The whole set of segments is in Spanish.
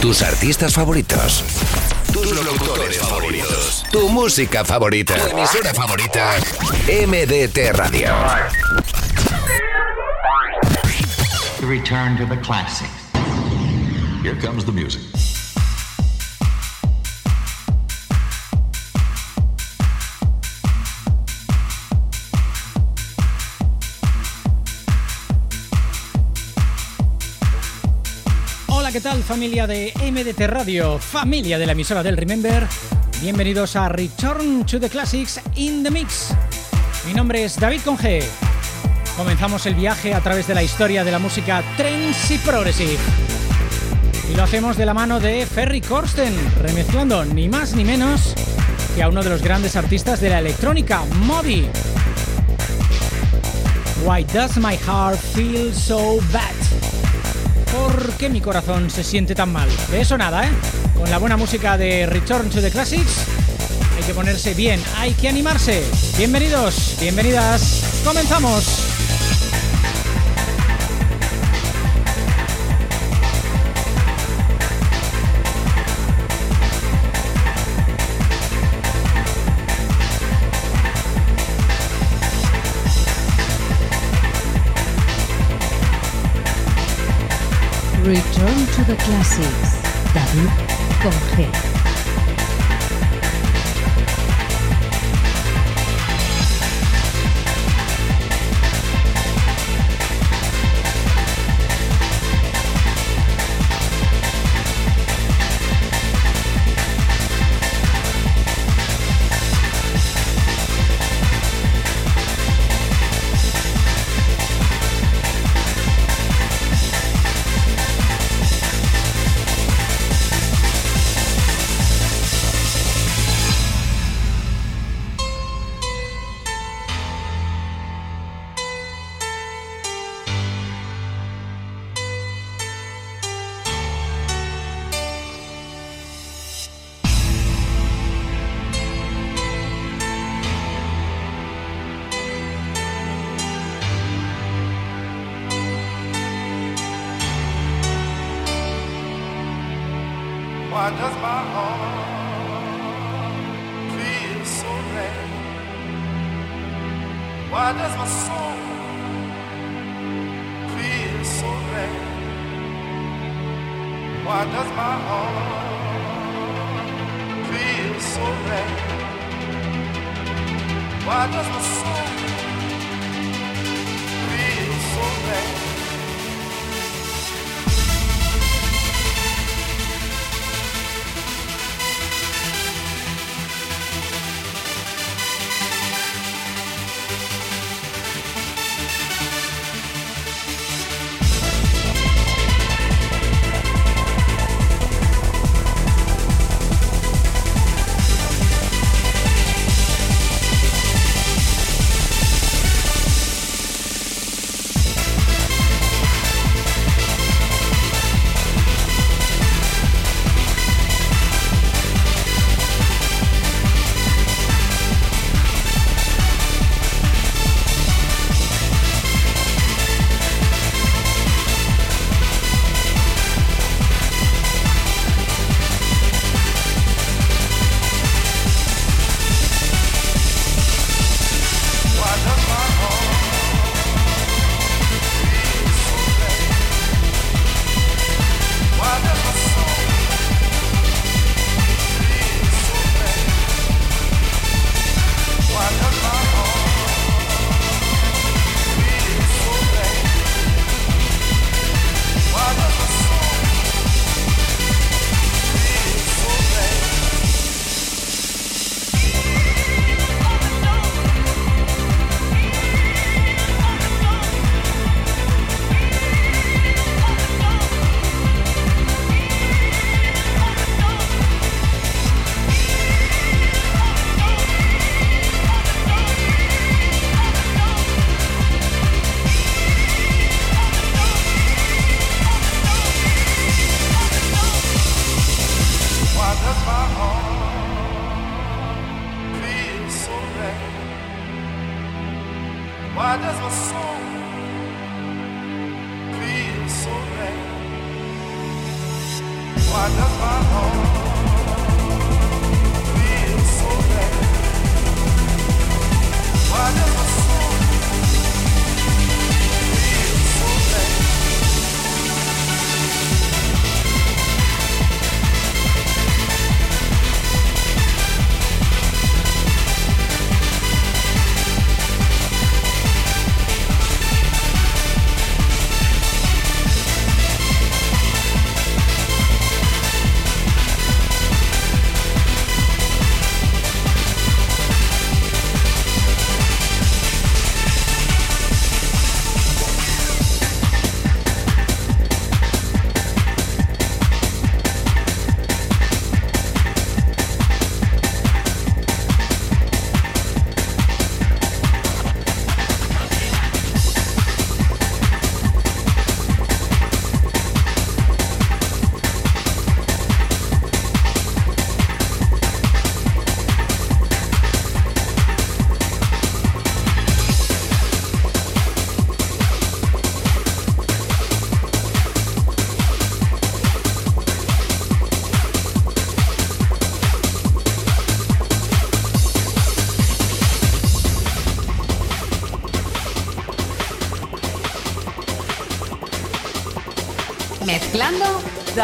Tus artistas favoritos. Tus locutores favoritos. Tu música favorita. Tu emisora favorita. MDT Radio. return to the classics. Here comes the music. ¿Qué tal familia de MDT Radio, familia de la emisora del Remember? Bienvenidos a Return to the Classics in the Mix. Mi nombre es David Conge. Comenzamos el viaje a través de la historia de la música trance y progressive. Y lo hacemos de la mano de Ferry Corsten, remezclando ni más ni menos que a uno de los grandes artistas de la electrónica, Moby. Why does my heart feel so bad? ¿Por qué mi corazón se siente tan mal? De eso nada, ¿eh? Con la buena música de Return to the Classics hay que ponerse bien, hay que animarse. Bienvenidos, bienvenidas, comenzamos. Return to the Classics. David con.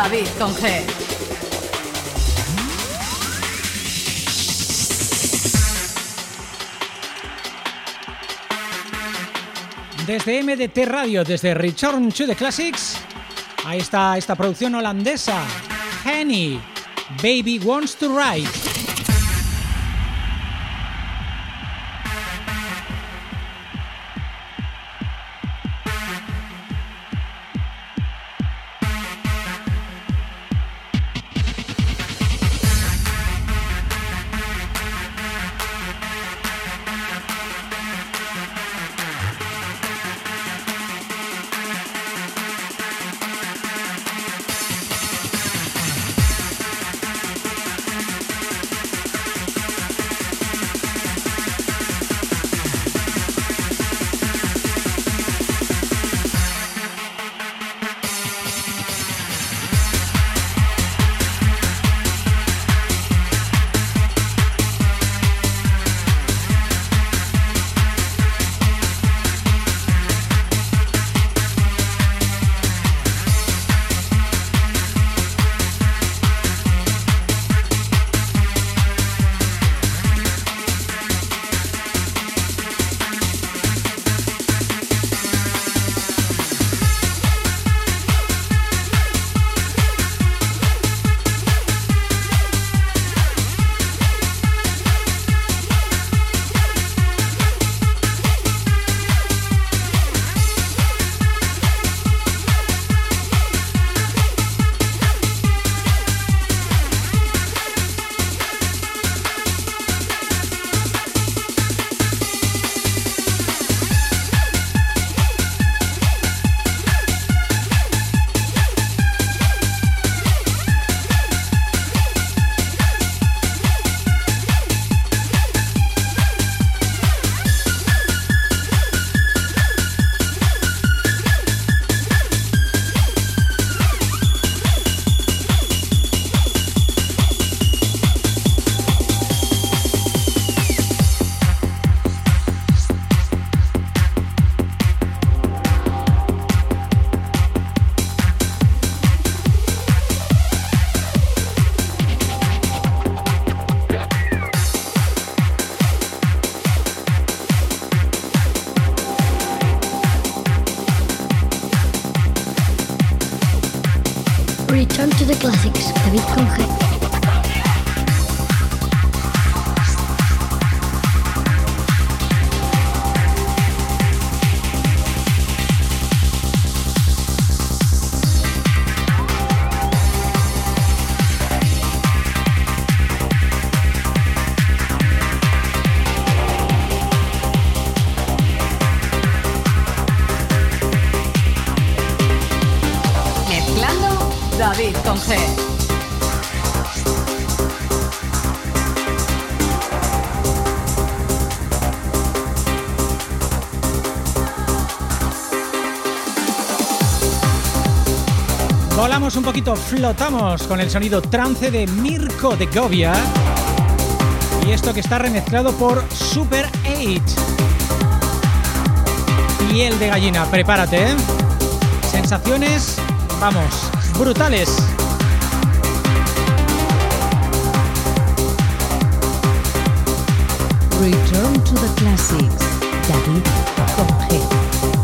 David con G. Desde MDT Radio, desde Return to the Classics, ahí está esta producción holandesa, Henny, Baby Wants to Ride. Volamos un poquito, flotamos con el sonido trance de Mirko de Govia. Y esto que está remezclado por Super 8. Piel de gallina, prepárate. ¿eh? Sensaciones, vamos, brutales. Return to the Classics, David Jorge.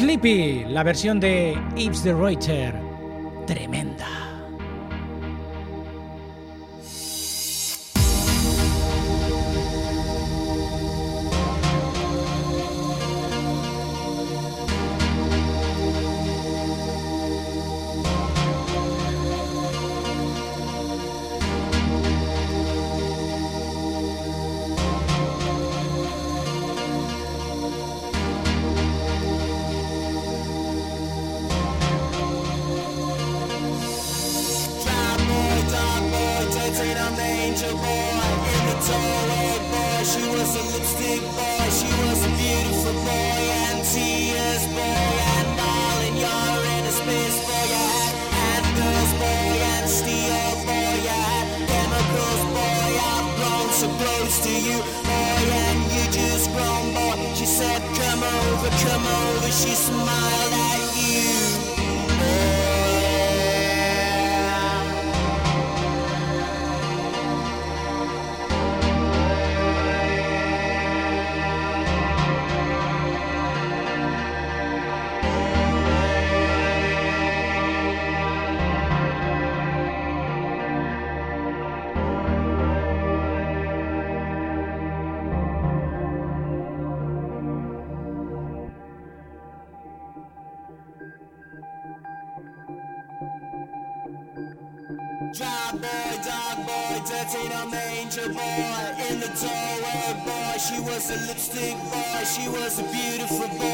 Sleepy, la versión de Yves the Reuter. a lipstick boy. She was a beautiful boy.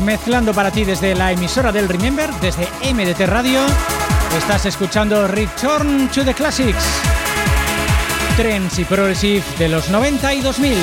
Mezclando para ti desde la emisora del Remember, desde MDT Radio. Estás escuchando Return to the Classics. Trends y Progressive de los 90 y 2000.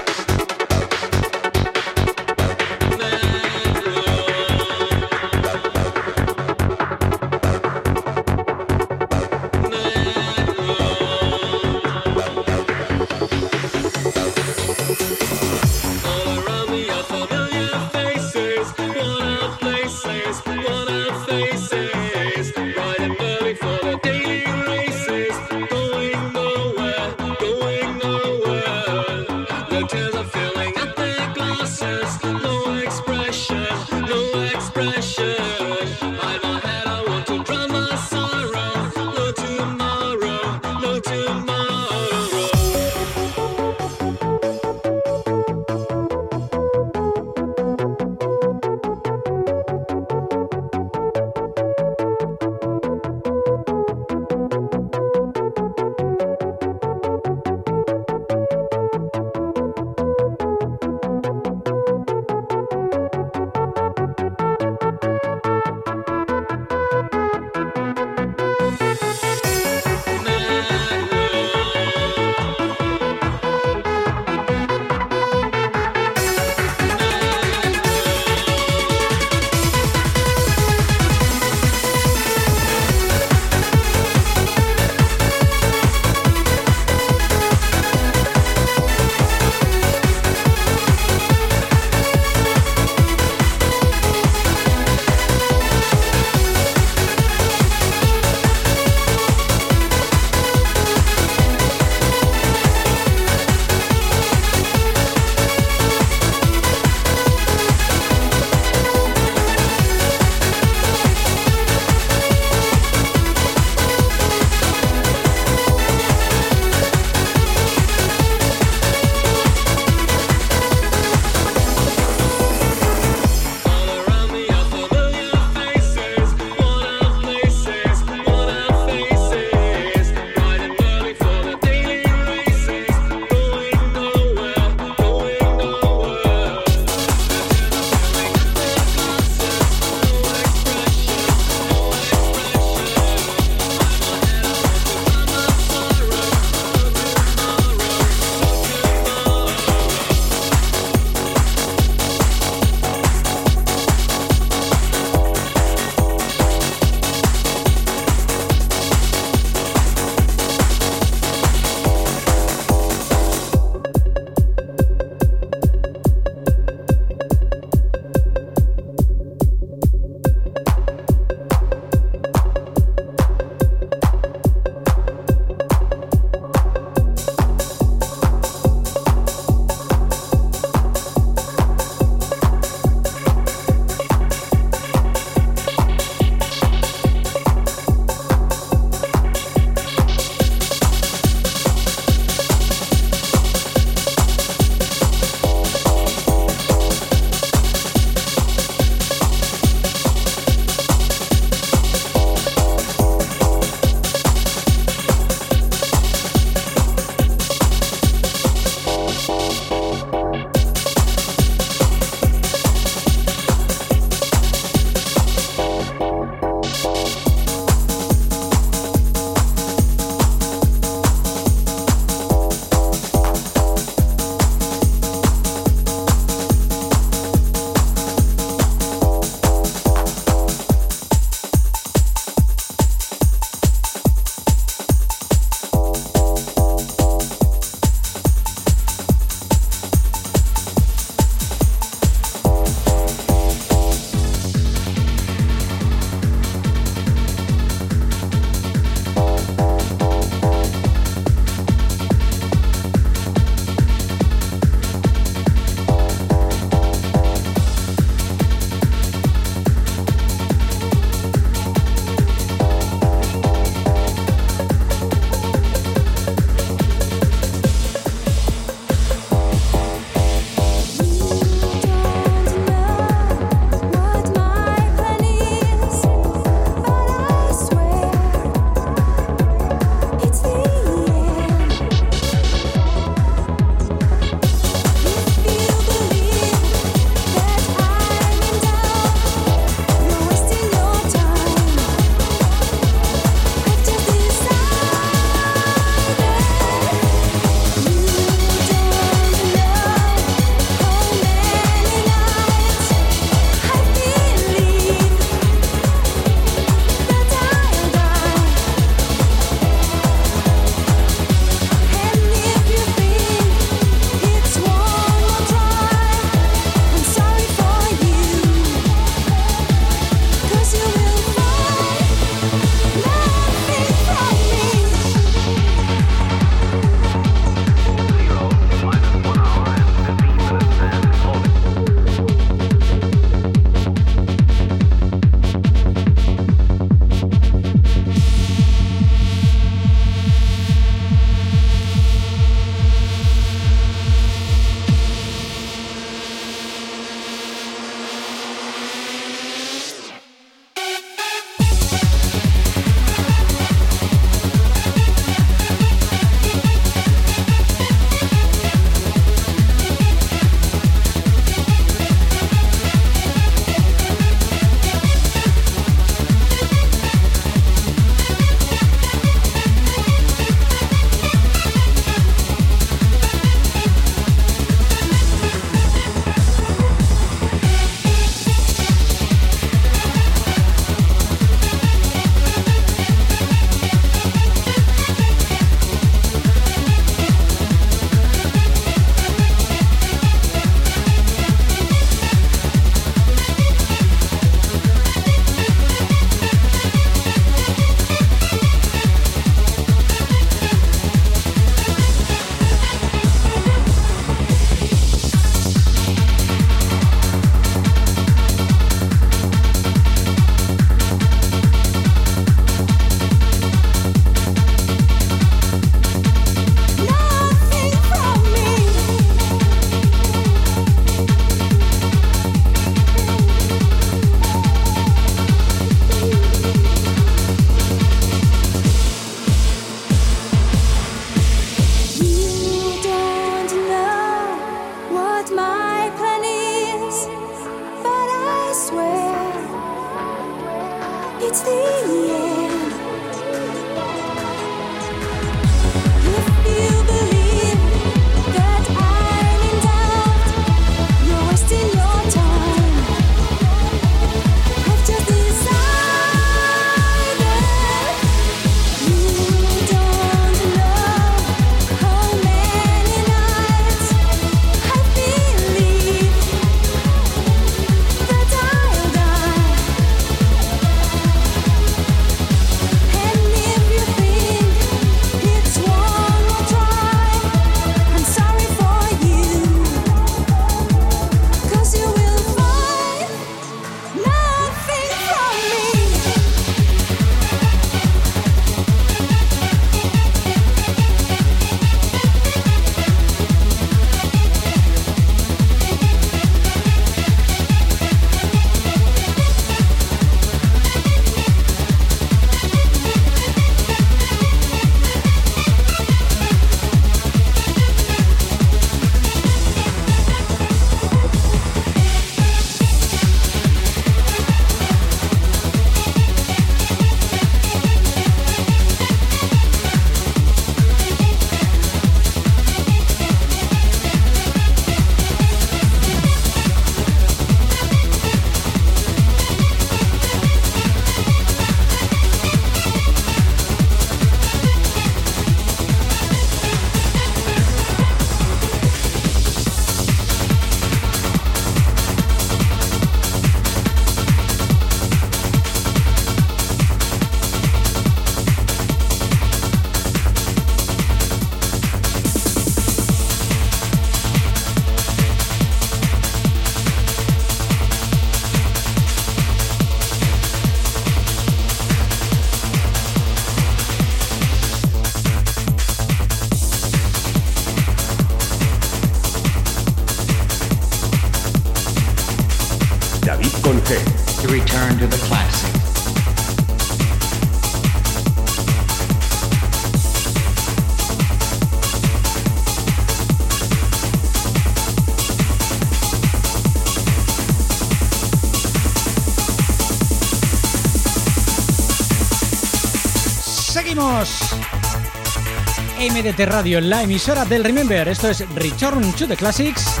MDT Radio, la emisora del Remember. Esto es Return to the Classics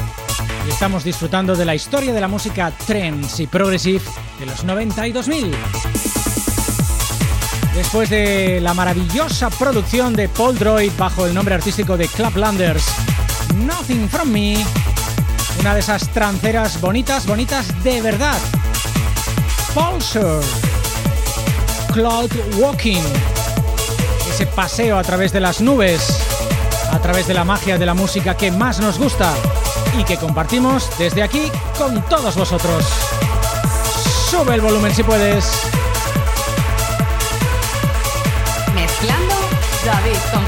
estamos disfrutando de la historia de la música trance y progressive de los 90 y 2000. Después de la maravillosa producción de Paul Droid bajo el nombre artístico de Claplanders, Nothing From Me, una de esas tranceras bonitas, bonitas de verdad. Pulsar, Cloud Walking ese paseo a través de las nubes, a través de la magia de la música que más nos gusta y que compartimos desde aquí con todos vosotros. Sube el volumen si puedes. Mezclando David con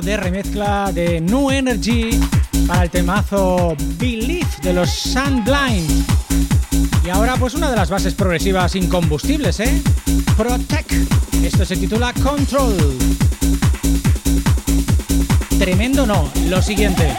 de remezcla de New Energy para el temazo Believe de los Blind Y ahora pues una de las bases progresivas incombustibles, ¿eh? Protect. Esto se titula Control. Tremendo no, lo siguiente.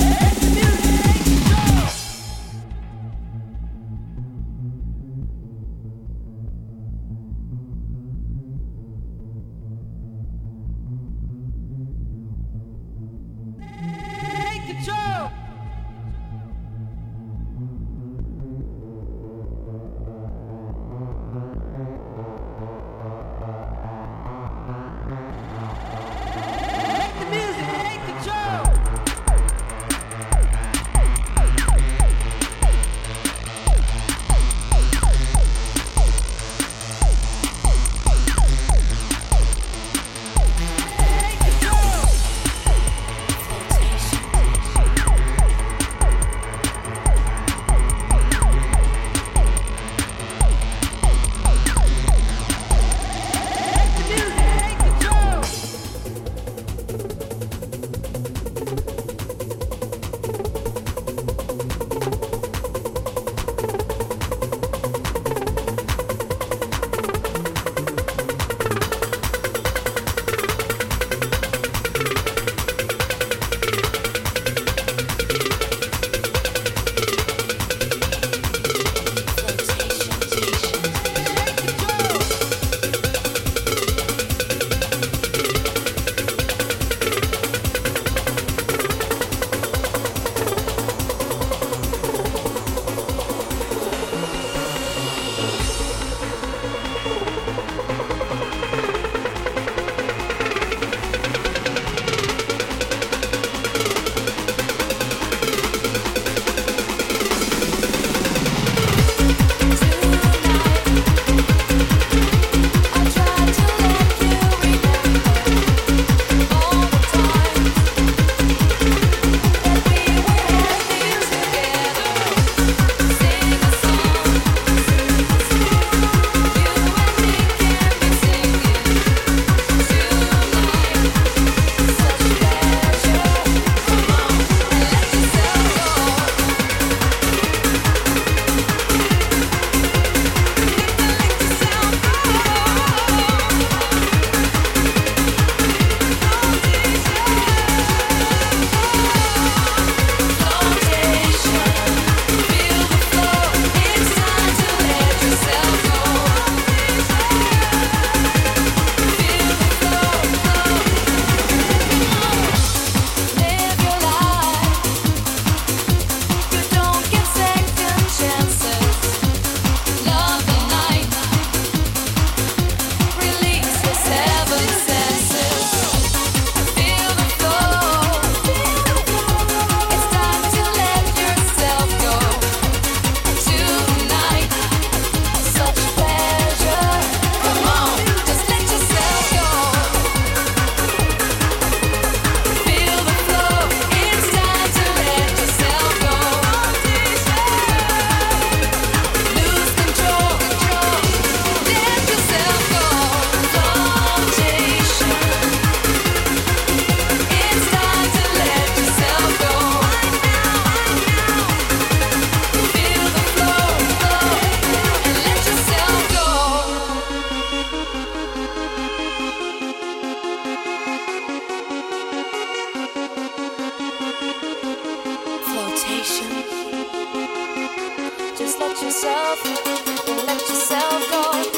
Just let yourself let yourself go.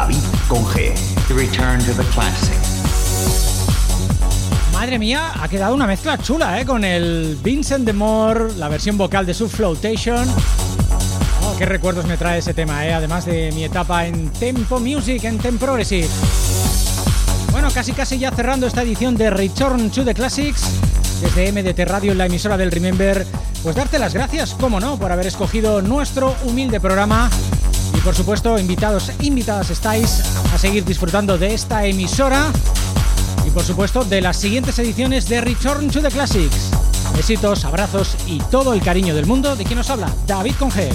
David con G. The return to the classic. Madre mía, ha quedado una mezcla chula, ¿eh? Con el Vincent de Moore, la versión vocal de su Flotation. Oh, qué recuerdos me trae ese tema, ¿eh? Además de mi etapa en Tempo Music, en Tempo Progressive. Bueno, casi casi ya cerrando esta edición de Return to the Classics desde MDT Radio, la emisora del Remember, pues darte las gracias, como no, por haber escogido nuestro humilde programa y por supuesto, invitados, invitadas estáis a seguir disfrutando de esta emisora y por supuesto de las siguientes ediciones de Return to the Classics. Besitos, abrazos y todo el cariño del mundo de quien nos habla, David Conge.